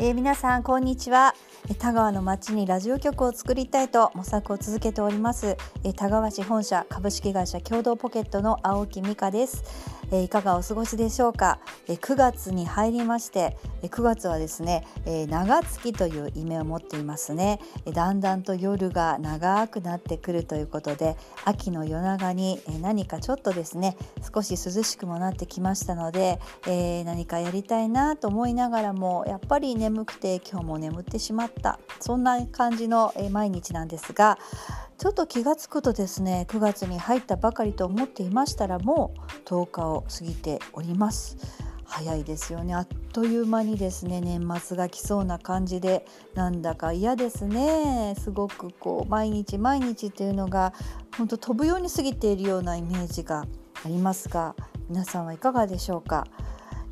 えー、皆さんこんにちは。田川の町にラジオ局を作りたいと模索を続けております、え、田川市本社株式会社共同ポケットの青木美香です。いかがお過ごしでしょうか、え、9月に入りまして、え、9月はですね、長月という意味を持っていますね、だんだんと夜が長くなってくるということで秋の夜長に、何かちょっとですね少し涼しくもなってきましたので、何かやりたいなと思いながらもやっぱり眠くて今日も眠ってしまった。そんな感じの、毎日なんですがちょっと気が付くとですね9月に入ったばかりと思っていましたらもう10日を過ぎております。早いですよね。あっという間にですね年末が来そうな感じでなんだか嫌ですね。すごくこう毎日毎日っていうのが本当飛ぶように過ぎているようなイメージがありますが皆さんはいかがでしょうか。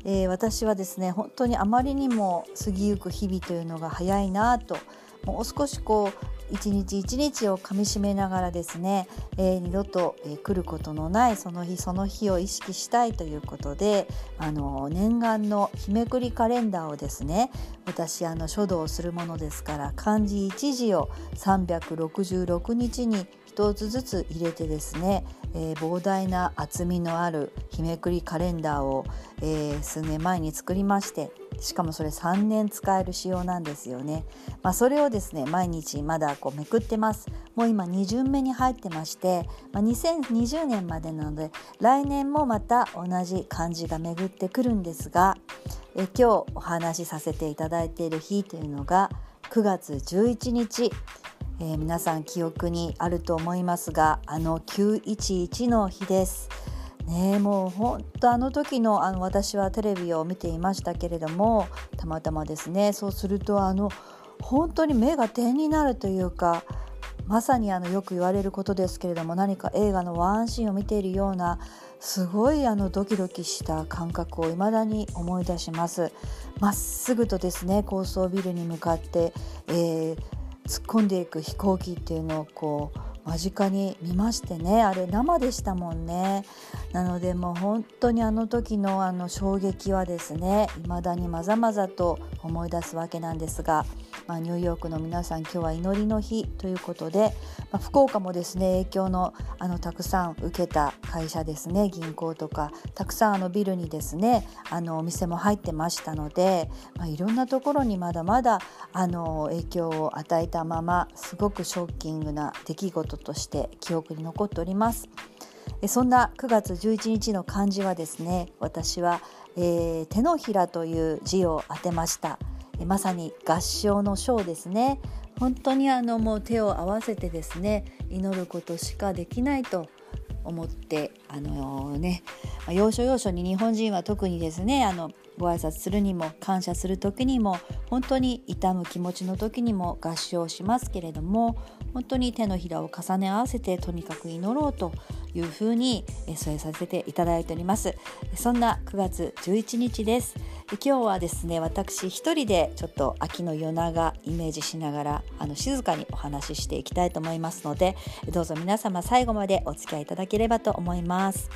えー、私はですね本当にあまりにも過ぎゆく日々というのが早いなともう少しこう一日一日をかみしめながらですね、えー、二度と、えー、来ることのないその日その日を意識したいということであの念願の日めくりカレンダーをですね私あの書道をするものですから漢字一字を366日に1つずつ入れてですね、えー、膨大な厚みのある日めくりカレンダーを、えー、数年前に作りましてしかもそれ3年使える仕様なんですよね、まあ、それをですね毎日まだこうめくってます。もう今2巡目に入ってまして、まあ、2020年までなので来年もまた同じ漢字が巡ってくるんですがえ今日お話しさせていただいている日というのが9月11日。えー、皆さん記憶にあると思いますがあの911の日です。ねもう本当あの時のあの私はテレビを見ていましたけれどもたまたまですねそうするとあの本当に目が点になるというかまさにあのよく言われることですけれども何か映画のワンシーンを見ているようなすごいあのドキドキした感覚を未だに思い出しますまっすぐとですね高層ビルに向かって、えー、突っ込んでいく飛行機っていうのをこう間近に見ましてね。あれ生でしたもんね。なのでもう本当にあの時のあの衝撃はですね未だにまざまざと思い出すわけなんですが、まあ、ニューヨークの皆さん今日は祈りの日ということで、まあ、福岡もですね影響のあのたくさん受けた会社ですね銀行とかたくさんあのビルにですねあのお店も入ってましたので、まあ、いろんなところにまだまだあの影響を与えたまますごくショッキングな出来事として記憶に残っております。そんな9月11日の漢字はですね私は、えー、手のひらという字を当てました。まさに合唱の章ですね。本当にあのもう手を合わせてですね祈ることしかできないと思ってあのー、ね要所要所に日本人は特にですねあのご挨拶するにも感謝する時にも本当に痛む気持ちの時にも合唱しますけれども本当に手のひらを重ね合わせてとにかく祈ろうというふうに添えさせていただいております。そんな9月11日です。今日はですね私一人でちょっと秋の夜長イメージしながらあの静かにお話ししていきたいと思いますのでどうぞ皆様最後までお付き合いいただければと思います。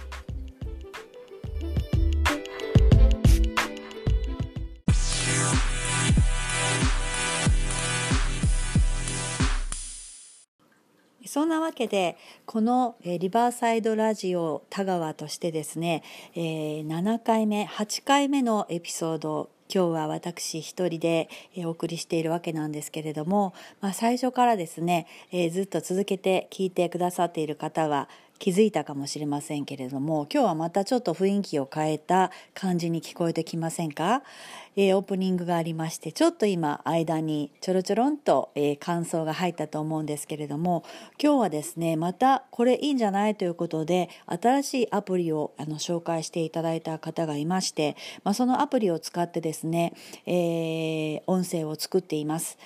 そんなわけでこのリバーサイドラジオ田川としてですね、え、7回目8回目のエピソード今日は私一人でお送りしているわけなんですけれども、まあ、最初からですね、え、ずっと続けて聞いてくださっている方は気づいたかもしれませんけれども今日はまたちょっと雰囲気を変えた感じに聞こえてきませんか、えー、オープニングがありましてちょっと今間にちょろちょろんと、えー、感想が入ったと思うんですけれども今日はですねまたこれいいんじゃないということで新しいアプリをあの紹介していただいた方がいまして、まあ、そのアプリを使ってですね、えー、音声を作っています。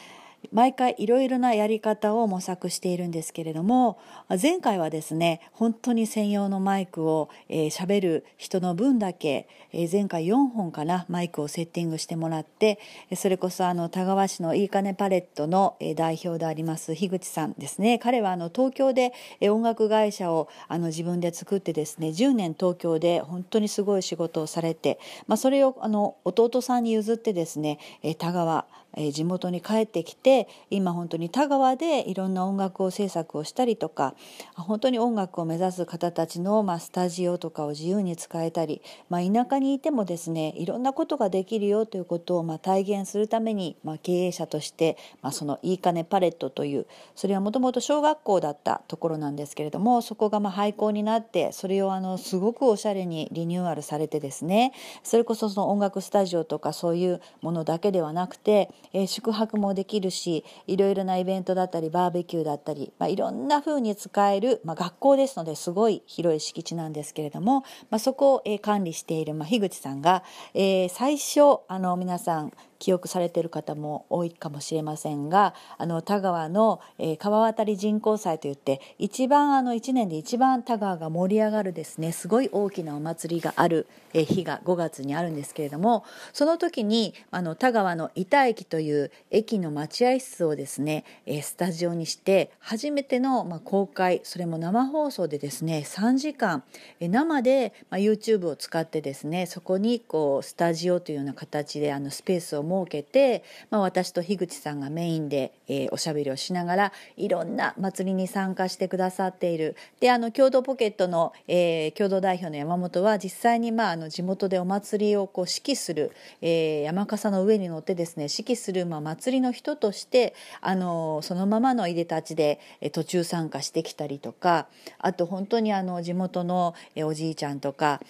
毎回いろいろなやり方を模索しているんですけれども前回はですね本当に専用のマイクを喋、えー、る人の分だけ、えー、前回4本かなマイクをセッティングしてもらってそれこそあの田川市のいいかねパレットの代表であります樋口さんですね。彼はあの東京で音楽会社をあの自分で作ってですね10年東京で本当にすごい仕事をされて、まあ、それをあの弟さんに譲ってですね田川え地元に帰ってきて今本当に田川でいろんな音楽を制作をしたりとか本当に音楽を目指す方たちの、まあ、スタジオとかを自由に使えたり、まあ、田舎にいてもですねいろんなことができるよということを、まあ、体現するために、まあ、経営者として、まあ、そのいいかねパレットというそれはもともと小学校だったところなんですけれどもそこがまあ廃校になってそれをあのすごくおしゃれにリニューアルされてですねそれこそその音楽スタジオとかそういうものだけではなくてえ、宿泊もできるしいろいろなイベントだったりバーベキューだったり、まあ、いろんなふうに使える、まあ、学校ですのですごい広い敷地なんですけれども、まあ、そこを、え、管理している、まあ、樋口さんが、え、最初あの皆さん記憶されている方も多いかもしれませんがあの田川の、えー、川渡り人工祭といって一番あの1年で一番田川が盛り上がるですねすごい大きなお祭りがある、えー、日が5月にあるんですけれどもその時にあの田川の板駅という駅の待合室をですね、えー、スタジオにして初めての、まあ、公開それも生放送でですね3時間、えー、生で、まあ、YouTube を使ってですねそこにこうスタジオというような形であのスペースを設けて、まあ、私と樋口さんがメインで、えー、おしゃべりをしながらいろんな祭りに参加してくださっている。であの共同ポケットの、えー、共同代表の山本は実際に、まあ、あの地元でお祭りをこう指揮する、えー、山笠の上に乗ってですね指揮する、まあ、祭りの人としてあのそのままのいでたちで、えー、途中参加してきたりとかあと本当にあの地元の、えー、おじいちゃんとか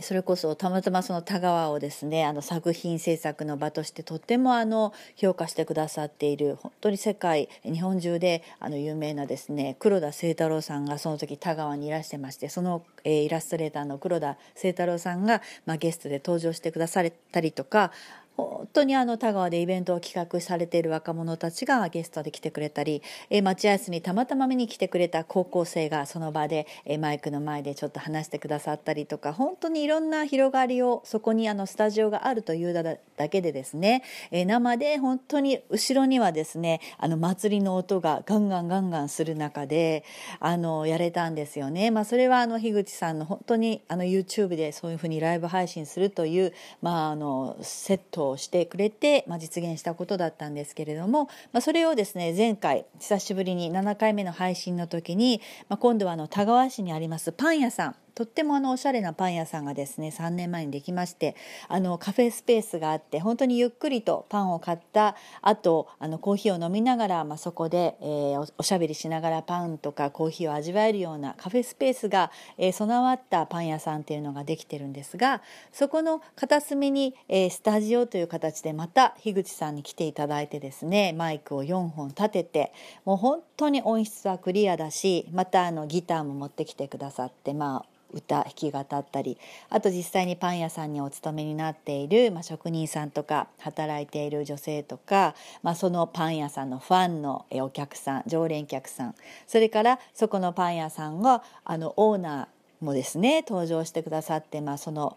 それこそたまたまその田川をですねあの作品制作の場としてとってもあの評価してくださっている本当に世界日本中であの有名なですね黒田清太郎さんがその時田川にいらしてましてその、えー、イラストレーターの黒田清太郎さんが、まあ、ゲストで登場してくださったりとか本当にあの田川でイベントを企画されている若者たちがゲストで来てくれたり、えー、待合室にたまたま見に来てくれた高校生がその場で、えー、マイクの前でちょっと話してくださったりとか本当にいろんな広がりをそこにあのスタジオがあるというだけでですね、えー、生で本当に後ろにはですねあの祭りの音がガンガンガンガンする中であのやれたんですよね。まあ、それはあの樋口さんの本当にあの YouTube でそういうふうにライブ配信するという、まあ、あのセットをしてくれて、まあ、実現したことだったんですけれども、まあ、それをですね前回久しぶりに7回目の配信の時に、まあ、今度はあの田川市にありますパン屋さんとってもあのおしゃれなパン屋さんがですね3年前にできましてあのカフェスペースがあって本当にゆっくりとパンを買った後あのコーヒーを飲みながら、まあ、そこで、えー、おしゃべりしながらパンとかコーヒーを味わえるようなカフェスペースが、えー、備わったパン屋さんっていうのができてるんですがそこの片隅に、えー、スタジオという形でまた樋口さんに来ていただいてですねマイクを4本立ててもう本当に音質はクリアだしまたあのギターも持ってきてくださってまあ歌弾き語ったりあと実際にパン屋さんにお勤めになっている、まあ、職人さんとか働いている女性とか、まあ、そのパン屋さんのファンのお客さん常連客さんそれからそこのパン屋さんがあのオーナーもですね登場してくださって、まあ、その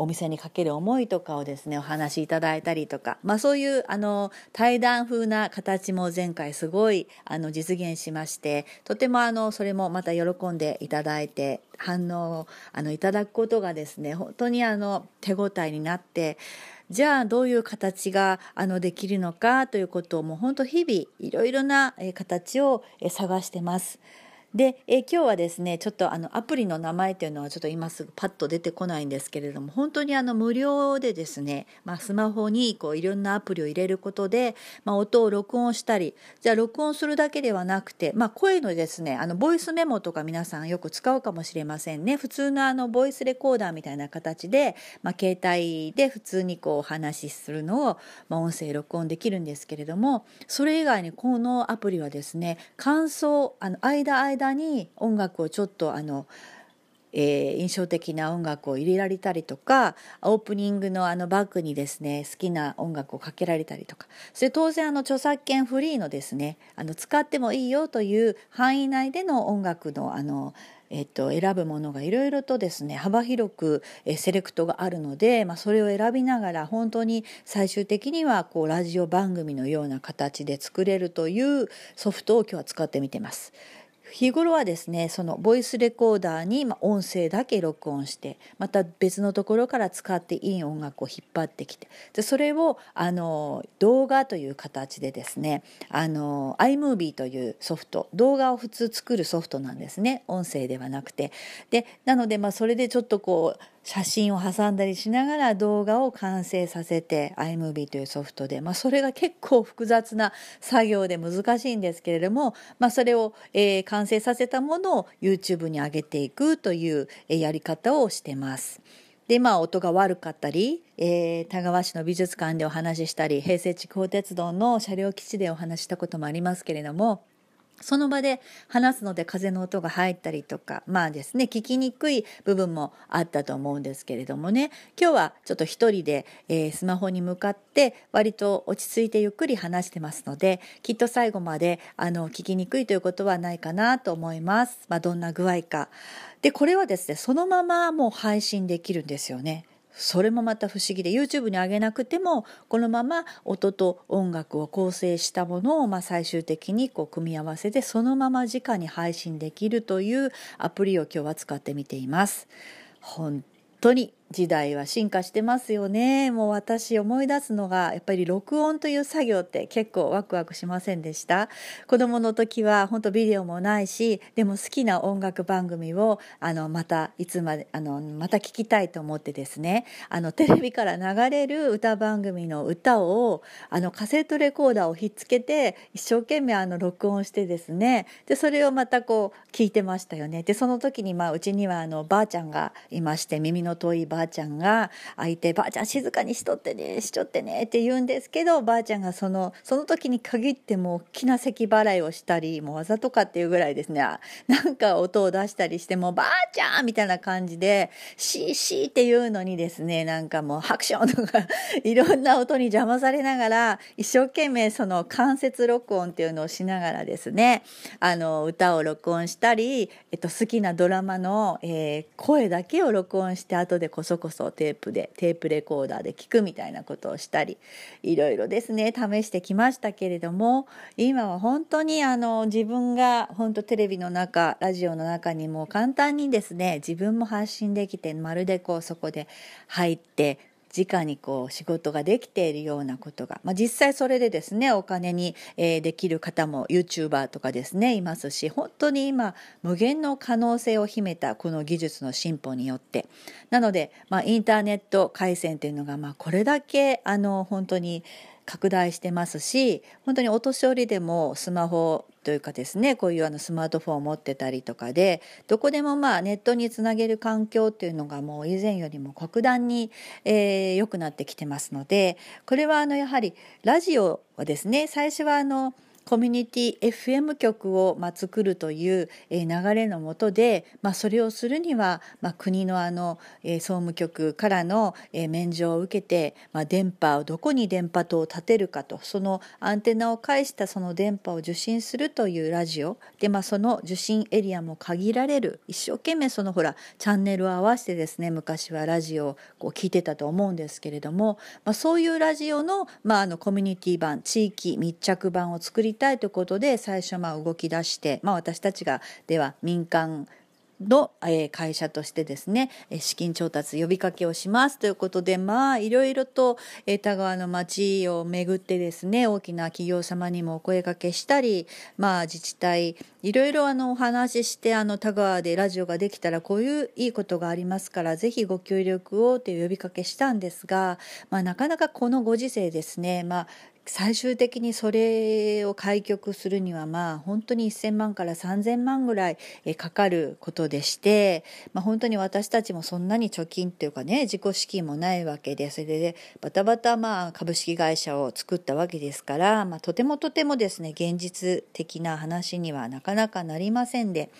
お店にかける思いとかをですねお話しいただいたりとか、まあ、そういうあの対談風な形も前回すごいあの実現しましてとてもあのそれもまた喜んでいただいて反応をあのいただくことがですね本当にあの手応えになってじゃあどういう形があのできるのかということをもう本当日々いろいろな形を探してます。で、え今日はですねちょっとあのアプリの名前というのはちょっと今すぐパッと出てこないんですけれども本当にあの無料でですね、まあ、スマホにこういろんなアプリを入れることで、まあ、音を録音したりじゃあ録音するだけではなくて、まあ、声のですねあのボイスメモとか皆さんよく使うかもしれませんね。普通のあのボイスレコーダーみたいな形で、まあ、携帯で普通にこうお話しするのを、まあ、音声録音できるんですけれどもそれ以外にこのアプリはですね感想あの間間間に音楽をちょっとあのえー、印象的な音楽を入れられたりとかオープニングのあのバックにですね好きな音楽をかけられたりとかそれ当然あの著作権フリーのですねあの使ってもいいよという範囲内での音楽のあのえっと、選ぶものがいろいろとですね幅広くセレクトがあるので、まあ、それを選びながら本当に最終的にはこうラジオ番組のような形で作れるというソフトを今日は使ってみてます。日頃はですねそのボイスレコーダーに音声だけ録音してまた別のところから使っていい音楽を引っ張ってきてでそれをあの動画という形でですねあの iMovie というソフト動画を普通作るソフトなんですね音声ではなくて。でなのでまあそれでちょっとこう写真を挟んだりしながら動画を完成させて iMovie というソフトで、まあ、それが結構複雑な作業で難しいんですけれども、まあ、それを、えー、完成させたものを YouTube に上げていくという、えー、やり方をしてます。でまあ音が悪かったり、えー、田川市の美術館でお話ししたり平成地方鉄道の車両基地でお話したこともありますけれどもその場で話すので風の音が入ったりとかまあですね聞きにくい部分もあったと思うんですけれどもね今日はちょっと一人で、えー、スマホに向かって割と落ち着いてゆっくり話してますのできっと最後まであの聞きにくいということはないかなと思います。まあ、どんな具合かでこれはですねそのままもう配信できるんですよね。それもまた不思議で YouTube に上げなくてもこのまま音と音楽を構成したものをまあ最終的にこう組み合わせてそのまま直に配信できるというアプリを今日は使ってみています。本当に時代は進化してますよね。もう私思い出すのがやっぱり録音という作業って結構ワクワクしませんでした？子供の時は本当ビデオもないしでも好きな音楽番組をあのまたいつまであのまた聞きたいと思ってですね。あのテレビから流れる歌番組の歌をあのカセットレコーダーをひっつけて一生懸命あの録音してですね。でそれをまたこう聞いてましたよね。でその時にまあうちにはあのばあちゃんがいまして耳の遠いばああちゃんが相手ばあちゃん静かにしとってねしちょってねって言うんですけどばあちゃんがそのその時に限っても大きな咳払いをしたりもうわざとかっていうぐらいですね。なんか音を出したりしてもばあちゃんみたいな感じでシーシーっていうのにですねなんかもうハクションとかいろんな音に邪魔されながら一生懸命その間接録音っていうのをしながらですねあの歌を録音したり、えっと、好きなドラマの、えー、声だけを録音して後でこそそこそテープでテープレコーダーで聞くみたいなことをしたりいろいろですね試してきましたけれども今は本当にあの自分が本当テレビの中ラジオの中にも簡単にですね自分も発信できてまるでこうそこで入って直にこう仕事ができているようなことが、まあ、実際それでですねお金に、えー、できる方も YouTuber とかですねいますし本当に今無限の可能性を秘めたこの技術の進歩によって。なので、まあ、インターネット回線というのが、まあ、これだけあの本当に拡大してますし本当にお年寄りでもスマホというかですねこういうあのスマートフォンを持ってたりとかでどこでもまあネットにつなげる環境っていうのがもう以前よりも格段に良、えー、くなってきてますのでこれはあのやはりラジオはですね最初はあのコミュニティ FM 局を、まあ、作るという、え、流れのもとで、まあ、それをするには、まあ、国のあの、え、総務局からの、え、免除を受けて、まあ、電波をどこに電波塔を立てるかとそのアンテナを介したその電波を受信するというラジオで、まあ、その受信エリアも限られる一生懸命そのほらチャンネルを合わせてですね昔はラジオをこう聞いてたと思うんですけれども、まあ、そういうラジオの,、まあ、あのコミュニティ版地域密着版を作りたいということで最初まあ動き出して、まあ、私たちがでは民間の、会社としてですね資金調達呼びかけをします。ということでまあいろいろと田川の町を巡ってですね大きな企業様にもお声かけしたりまあ自治体いろいろあのお話ししてあの田川でラジオができたらこういういいことがありますからぜひご協力をという呼びかけしたんですが、まあ、なかなかこのご時世ですね、まあ、最終的にそれを開局するにはまあ本当に1000万から3000万ぐらいかかることでして、まあ、本当に私たちもそんなに貯金っていうかね自己資金もないわけでそれでバタバタまあ株式会社を作ったわけですから、まあ、とてもとてもですね現実的な話にはなかなかなりませんで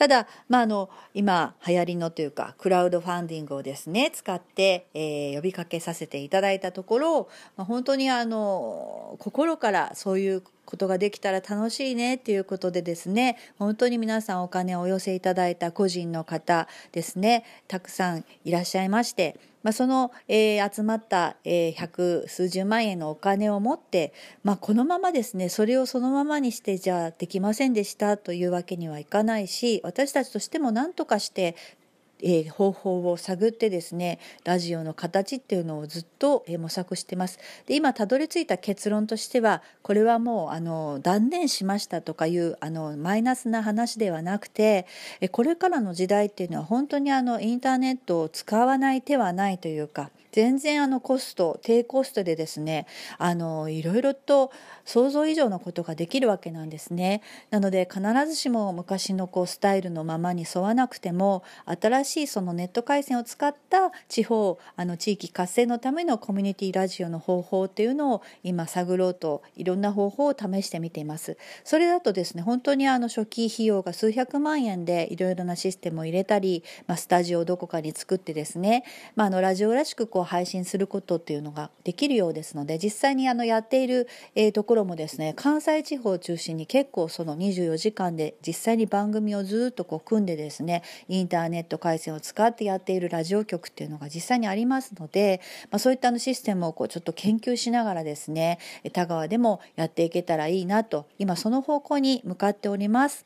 ただ、まあ、あの今流行りのというかクラウドファンディングをですね使って、えー、呼びかけさせていただいたところ、まあ、本当にあの心からそういうことができたら楽しいねっていうことでですね本当に皆さんお金をお寄せいただいた個人の方ですねたくさんいらっしゃいましてまあ、その、えー、集まった、えー、百数十万円のお金を持って、まあ、このままですねそれをそのままにしてじゃあできませんでしたというわけにはいかないし私たちとしても何とかしてえー、方法を探ってですねラジオの形っていうのをずっと、えー、模索してます。で今たどり着いた結論としてはこれはもうあの断念しましたとかいうあのマイナスな話ではなくて、えー、これからの時代っていうのは本当にあのインターネットを使わない手はないというか全然あのコスト低コストでですねあのいろいろと想像以上のことができるわけなんですね。なので必ずしも昔のこうスタイルのままに沿わなくても新しいそのネット回線を使った地方あの地域活性のためのコミュニティラジオの方法っていうのを今探ろうといろんな方法を試してみています。それだとですね本当にあの初期費用が数百万円でいろいろなシステムを入れたり、まあ、スタジオをどこかに作ってですね、まあ、あのラジオらしくこう配信することっていうのができるようですので実際にあのやっている、えー、ところもですね関西地方を中心に結構その24時間で実際に番組をずっとこう組んでですねインターネット回線を使ってやっているラジオ局っていうのが実際にありますので、まあ、そういったあのシステムをこうちょっと研究しながらですね田川でもやっていけたらいいなと今その方向に向かっております。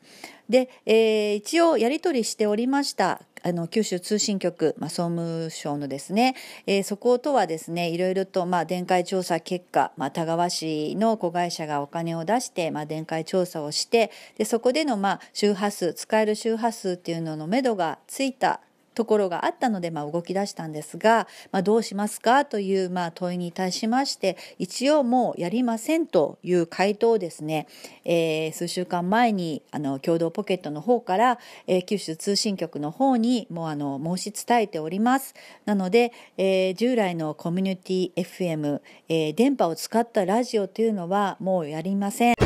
で、えー、一応やり取りしておりましたあの九州通信局、まあ、総務省のですね、えー、そことはですねいろいろと、まあ、電解調査結果、まあ、田川市の子会社がお金を出して、まあ、電解調査をしてでそこでの、まあ、周波数使える周波数っていうののめどがついたところがあったので、まあ、動き出したんですが、まあ、どうしますかという、まあ、問いに対しまして一応もうやりませんという回答をですね、えー、数週間前にあの共同ポケットの方から、えー、九州通信局の方にもうあの申し伝えておりますなので、えー、従来のコミュニティ FM、えー、電波を使ったラジオというのはもうやりません。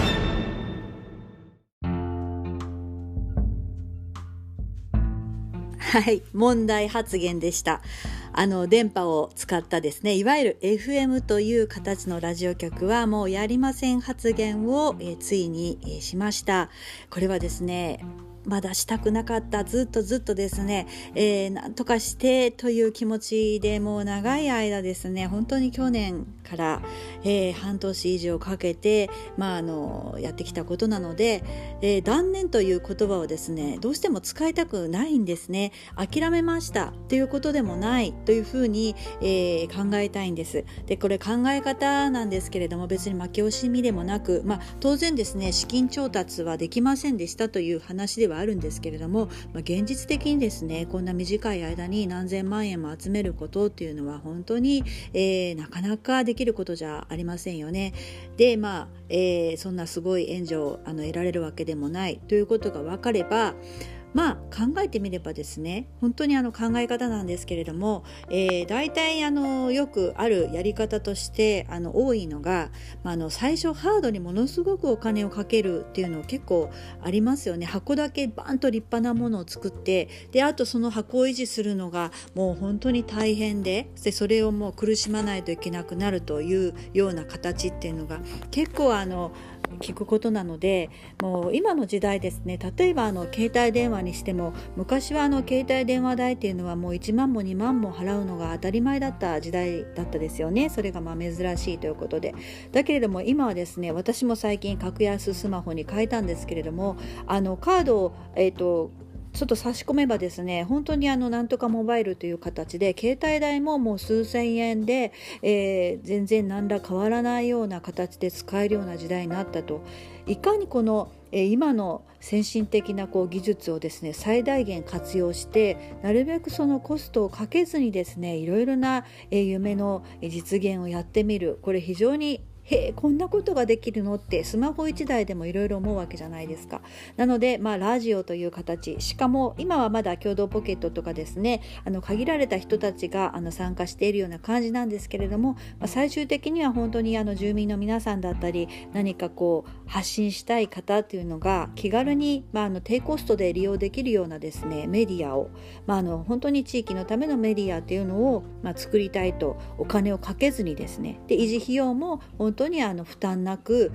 はい、問題発言でした。あの、電波を使ったですね、いわゆる FM という形のラジオ局はもうやりません発言を、えついに、えしました。これはですね、まだしたくなかったずっとずっとですね、えー、なんとかしてという気持ちでもう長い間ですね本当に去年から、えー、半年以上かけて、まあ、あのやってきたことなので、えー、断念という言葉をですねどうしても使いたくないんですね。諦めましたということでもないというふうに、え考えたいんです。でこれ考え方なんですけれども別に負け惜しみでもなく、まあ、当然ですね資金調達はできませんでしたという話ではあるんですけれども、まあ、現実的にですねこんな短い間に何千万円も集めることっていうのは本当に、えー、なかなかできることじゃありませんよね。でまあ、えー、そんなすごい援助をあの得られるわけでもないということが分かればまあ考えてみればですね本当にあの考え方なんですけれども、えー、大体あのよくあるやり方としてあの多いのが、まあ、あの最初ハードにものすごくお金をかけるっていうの結構ありますよね。箱だけバンと立派なものを作ってであとその箱を維持するのがもう本当に大変ででそれをもう苦しまないといけなくなるというような形っていうのが結構あの聞くことなのでもう今の時代ですね例えばあの携帯電話にしても昔はあの携帯電話代っていうのはもう1万も2万も払うのが当たり前だった時代だったですよね。それがまあ珍しいということで。だけれども今はですね私も最近格安スマホに変えたんですけれどもあのカードを、えーとちょっと差し込めばですね本当にあのなんとかモバイルという形で携帯代ももう数千円で、えー、全然何ら変わらないような形で使えるような時代になったと。いかにこの、えー、今の先進的なこう技術をですね最大限活用してなるべくそのコストをかけずにですねいろいろな、えー、夢の実現をやってみる。これ非常にへえこんなことができるの？ってスマホ1台でもいろいろ思うわけじゃないですか。なので、まあ、ラジオという形。しかも今はまだ共同ポケットとかですねあの限られた人たちがあの参加しているような感じなんですけれども、まあ、最終的には本当にあの住民の皆さんだったり何かこう発信したい方っていうのが気軽に、まあ、あの低コストで利用できるようなですねメディアを、まあ、あの本当に地域のためのメディアっていうのを、まあ、作りたいと。お金をかけずにですね。で維持費用も本当にあの負担なく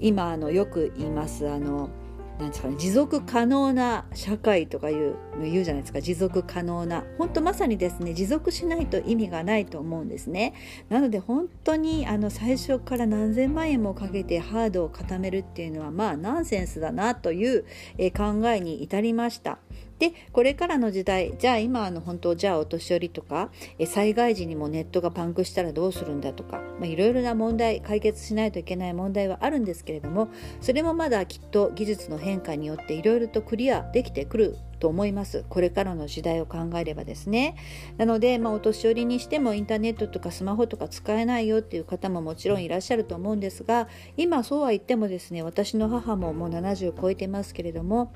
今あのよく言いますあのなんですかね持続可能な社会とかいう言うじゃないですか。持続可能な。本当まさにですね持続しないと意味がないと思うんですね。なので本当にあの最初から何千万円もかけてハードを固めるっていうのはまあナンセンスだなという、え考えに至りました。でこれからの時代じゃあ今の本当じゃあお年寄りとかえ災害時にもネットがパンクしたらどうするんだとかいろいろな問題解決しないといけない問題はあるんですけれどもそれもまだきっと技術の変化によっていろいろとクリアできてくると思います。これからの時代を考えればですね。なので、まあ、お年寄りにしてもインターネットとかスマホとか使えないよっていう方ももちろんいらっしゃると思うんですが今そうは言ってもですね私の母ももう70超えてますけれども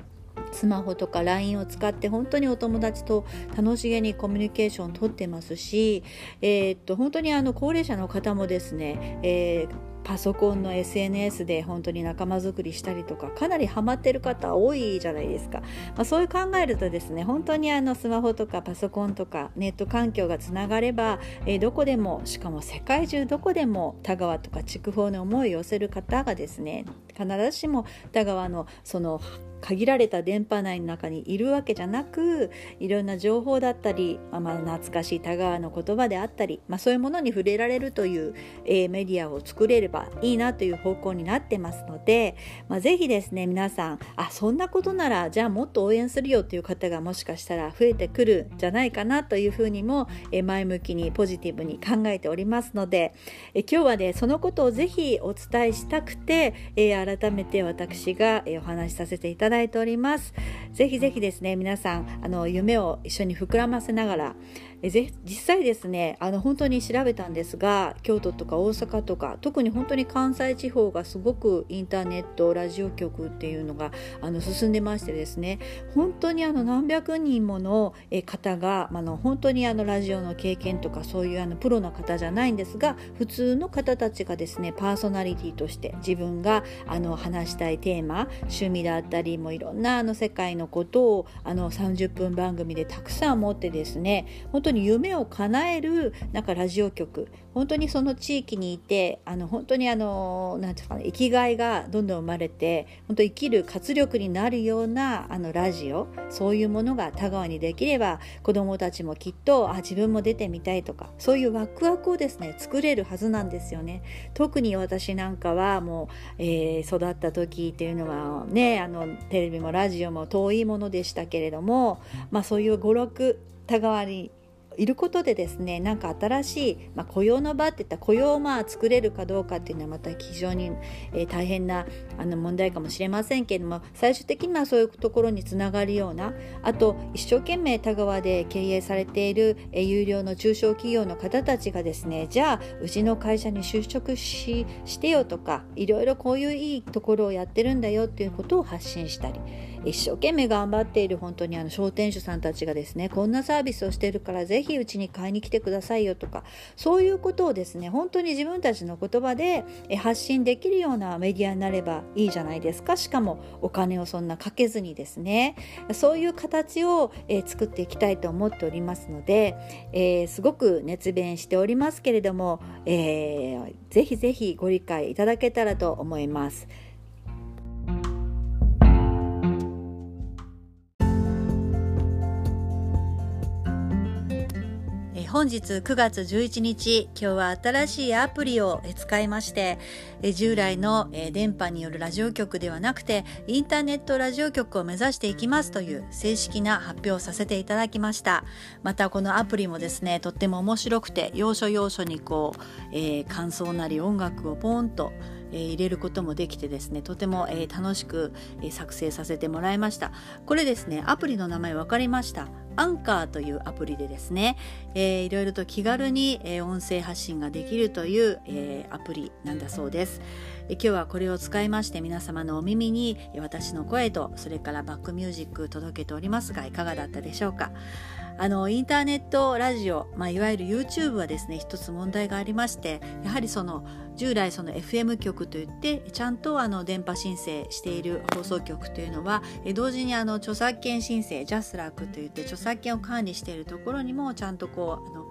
スマホとか LINE を使って本当にお友達と楽しげにコミュニケーションをとってますし、えー、っと本当にあの高齢者の方もですね、えーパソコンの SNS で本当に仲間づくりしたりとかかなりハマってる方多いじゃないですか、まあ、そういう考えるとですね本当にあのスマホとかパソコンとかネット環境がつながれば、えー、どこでもしかも世界中どこでも田川とか筑豊の思いを寄せる方がですね必ずしも田川のその限られた電波内の中にいるわけじゃなくいろんな情報だったり、まあ、懐かしい田川の言葉であったり、まあ、そういうものに触れられるという、えー、メディアを作れればいいなという方向になってますので、まあ、ぜひですね皆さんあそんなことならじゃあもっと応援するよという方がもしかしたら増えてくるんじゃないかなというふうにも、えー、前向きにポジティブに考えておりますので、えー、今日はねそのことをぜひお伝えしたくて、え改めて私が、えお話しさせていただただいております。ぜひぜひですね、皆さん、あの、夢を一緒に膨らませながら、ぜ実際ですねあの本当に調べたんですが京都とか大阪とか特に本当に関西地方がすごくインターネットラジオ局っていうのがあの進んでましてですね本当にあの何百人もの方があの本当にあのラジオの経験とかそういうあのプロの方じゃないんですが普通の方たちがですねパーソナリティとして自分があの話したいテーマ趣味だったりもいろんなあの世界のことをあの30分番組でたくさん持ってですね本当当に夢を叶えるなんかラジオ局本当にその地域にいてあの本当にあのなんていうか、ね、生きがいがどんどん生まれて本当生きる活力になるようなあのラジオそういうものが田川にできれば子どもたちもきっとあ自分も出てみたいとかそういうワクワクをですね作れるはずなんですよね。特に私なんかはもう、えー、育った時っていうのはねあのテレビもラジオも遠いものでしたけれども、まあ、そういう娯楽田川にいることでですねなんか新しい、まあ、雇用の場っていったら雇用をまあ作れるかどうかっていうのはまた非常に、えー、大変なあの問題かもしれませんけれども最終的にはそういうところにつながるようなあと一生懸命田川で経営されている、えー、有料の中小企業の方たちがですねじゃあうちの会社に就職ししてよとかいろいろこういういいところをやってるんだよっていうことを発信したり一生懸命頑張っている本当にあの商店主さんたちがですねこんなサービスをしてるからぜひうちに買いに来てくださいよとかそういうことをですね本当に自分たちの言葉で発信できるようなメディアになればいいじゃないですかしかもお金をそんなかけずにですねそういう形を、え作っていきたいと思っておりますので、えー、すごく熱弁しておりますけれども、えー、ぜひぜひご理解いただけたらと思います。本日9月11日今日は新しいアプリを使いまして従来の電波によるラジオ局ではなくてインターネットラジオ局を目指していきますという正式な発表をさせていただきました。またこのアプリもですねとっても面白くて要所要所にこう、えー、感想なり音楽をポンとえー、入れることもできてですねとても、えー、楽しく、えー、作成させてもらいました。これですねアプリの名前分かりました。アンカーというアプリでですね、えー、いろいろと気軽に、えー、音声発信ができるという、えー、アプリなんだそうです、えー、今日はこれを使いまして皆様のお耳に私の声とそれからバックミュージック届けておりますがいかがだったでしょうか。あのインターネットラジオ、まあ、いわゆる YouTube はですね一つ問題がありましてやはりその従来その FM 局といってちゃんとあの電波申請している放送局というのは同時にあの著作権申請ジャスラックといって著作権を管理しているところにもちゃんとこうあの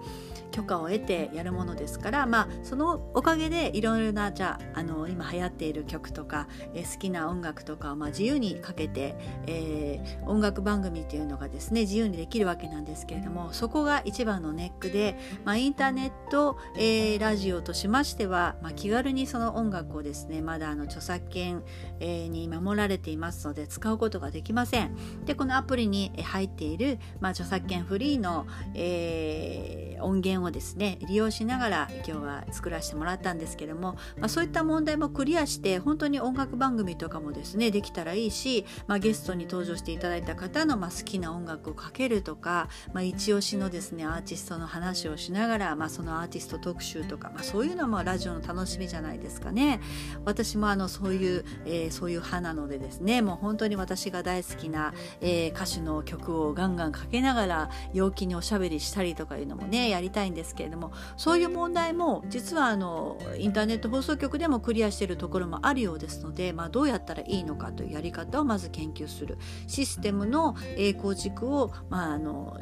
許可を得てやるものですから、まあ、そのおかげでいろいろなじゃああの今流行っている曲とか、えー、好きな音楽とかをまあ自由にかけて、えー、音楽番組っていうのがですね自由にできるわけなんですけれどもそこが一番のネックで、まあ、インターネット、えー、ラジオとしましては、まあ、気軽にその音楽をですねまだあの著作権、えー、に守られていますので使うことができません。でこのアプリに入っている、まあ、著作権フリーの、えー、音源をですね利用しながら今日は作らせてもらったんですけども、まあ、そういった問題もクリアして本当に音楽番組とかもですねできたらいいし、まあ、ゲストに登場していただいた方のまあ好きな音楽をかけるとか、まあ、一押しのですねアーティストの話をしながら、まあ、そのアーティスト特集とか、まあ、そういうのもラジオの楽しみじゃないですかね。私もあのそういう、えー、そういう派なのでですねもう本当に私が大好きな、えー、歌手の曲をガンガンかけながら陽気におしゃべりしたりとかいうのもねやりたいんですけれどもそういう問題も実はあのインターネット放送局でもクリアしているところもあるようですので、まあ、どうやったらいいのかというやり方をまず研究する。システムの構築を、まあ、あの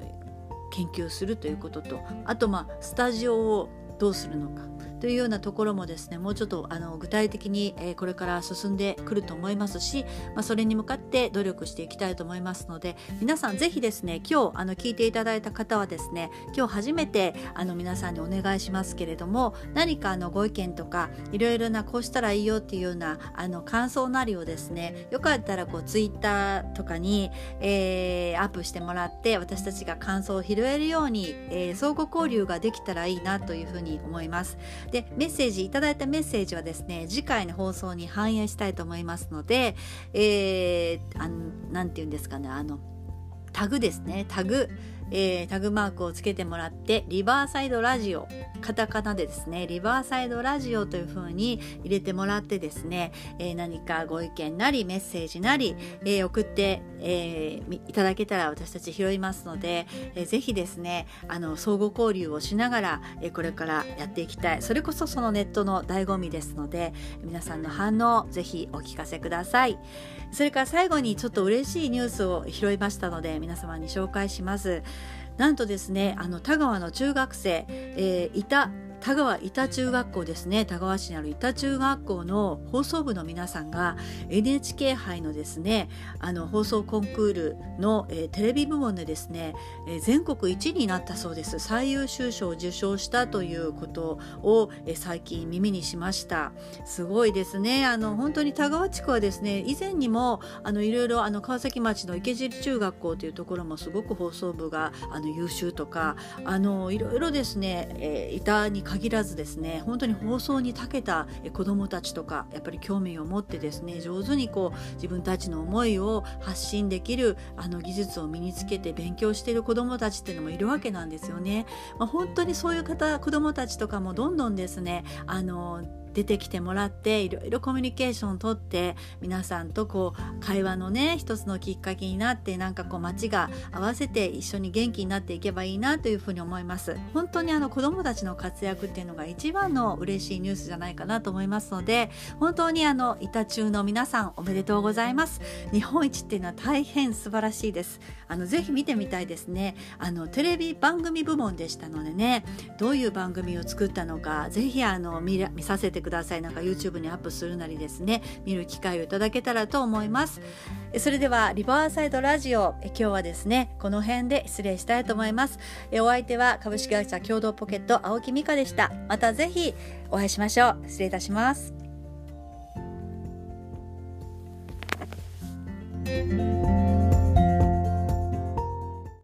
研究するということとあとまあスタジオをどうするのか。というようなところもですねもうちょっとあの具体的に、これから進んでくると思いますし、まあ、それに向かって努力していきたいと思いますので皆さんぜひですね今日あの聞いていただいた方はですね今日初めてあの皆さんにお願いしますけれども何かあのご意見とかいろいろなこうしたらいいよっていうようなあの感想なりをですねよかったらこうツイッターとかに、えー、アップしてもらって私たちが感想を拾えるように、えー、相互交流ができたらいいなというふうに思います。でメッセージいただいたメッセージはですね次回の放送に反映したいと思いますので、えー、あて言うんですかねあのタグですねタグ。えー、タグマークをつけてもらってリバーサイドラジオカタカナでですねリバーサイドラジオというふうに入れてもらってですね、えー、何かご意見なりメッセージなり、えー、送って、えー、いただけたら私たち拾いますので、えー、ぜひですねあの相互交流をしながら、えー、これからやっていきたい。それこそそのネットの醍醐味ですので皆さんの反応ぜひお聞かせください。それから最後にちょっと嬉しいニュースを拾いましたので皆様に紹介します。なんとですねあの田川の中学生、えー、いた田川板中学校ですね。田川市にある板中学校の放送部の皆さんが NHK 杯のですねあの放送コンクールの、えー、テレビ部門でですね、えー、全国一になったそうです。最優秀賞を受賞したということを、えー、最近耳にしました。すごいですね。あの本当に田川地区はですね以前にもあのいろいろあの川崎町の池尻中学校というところもすごく放送部があの優秀とかあのいろいろですね、えー、板に限らずですね本当に放送に長けた子どもたちとかやっぱり興味を持ってですね上手にこう自分たちの思いを発信できるあの技術を身につけて勉強している子どもたちっていうのもいるわけなんですよね。まあ、本当にそういう方子どもたちとかもどんどんですねあの出てきてもらっていろいろコミュニケーションをとって皆さんとこう会話のね一つのきっかけになってなんかこう街が合わせて一緒に元気になっていけばいいなというふうに思います。本当にあの子どもたちの活躍っていうのが一番の嬉しいニュースじゃないかなと思いますので本当にあの板中の皆さんおめでとうございます。日本一っていうのは大変素晴らしいです。あのぜひ見てみたいですね。あのテレビ番組部門でしたのでねどういう番組を作ったのかぜひあの見見させてください。なんか YouTube にアップするなりですね見る機会をいただけたらと思います。それではリバーサイドラジオ今日はですねこの辺で失礼したいと思います。お相手は株式会社共同ポケット青木美香でした。またぜひお会いしましょう。失礼いたします。うん。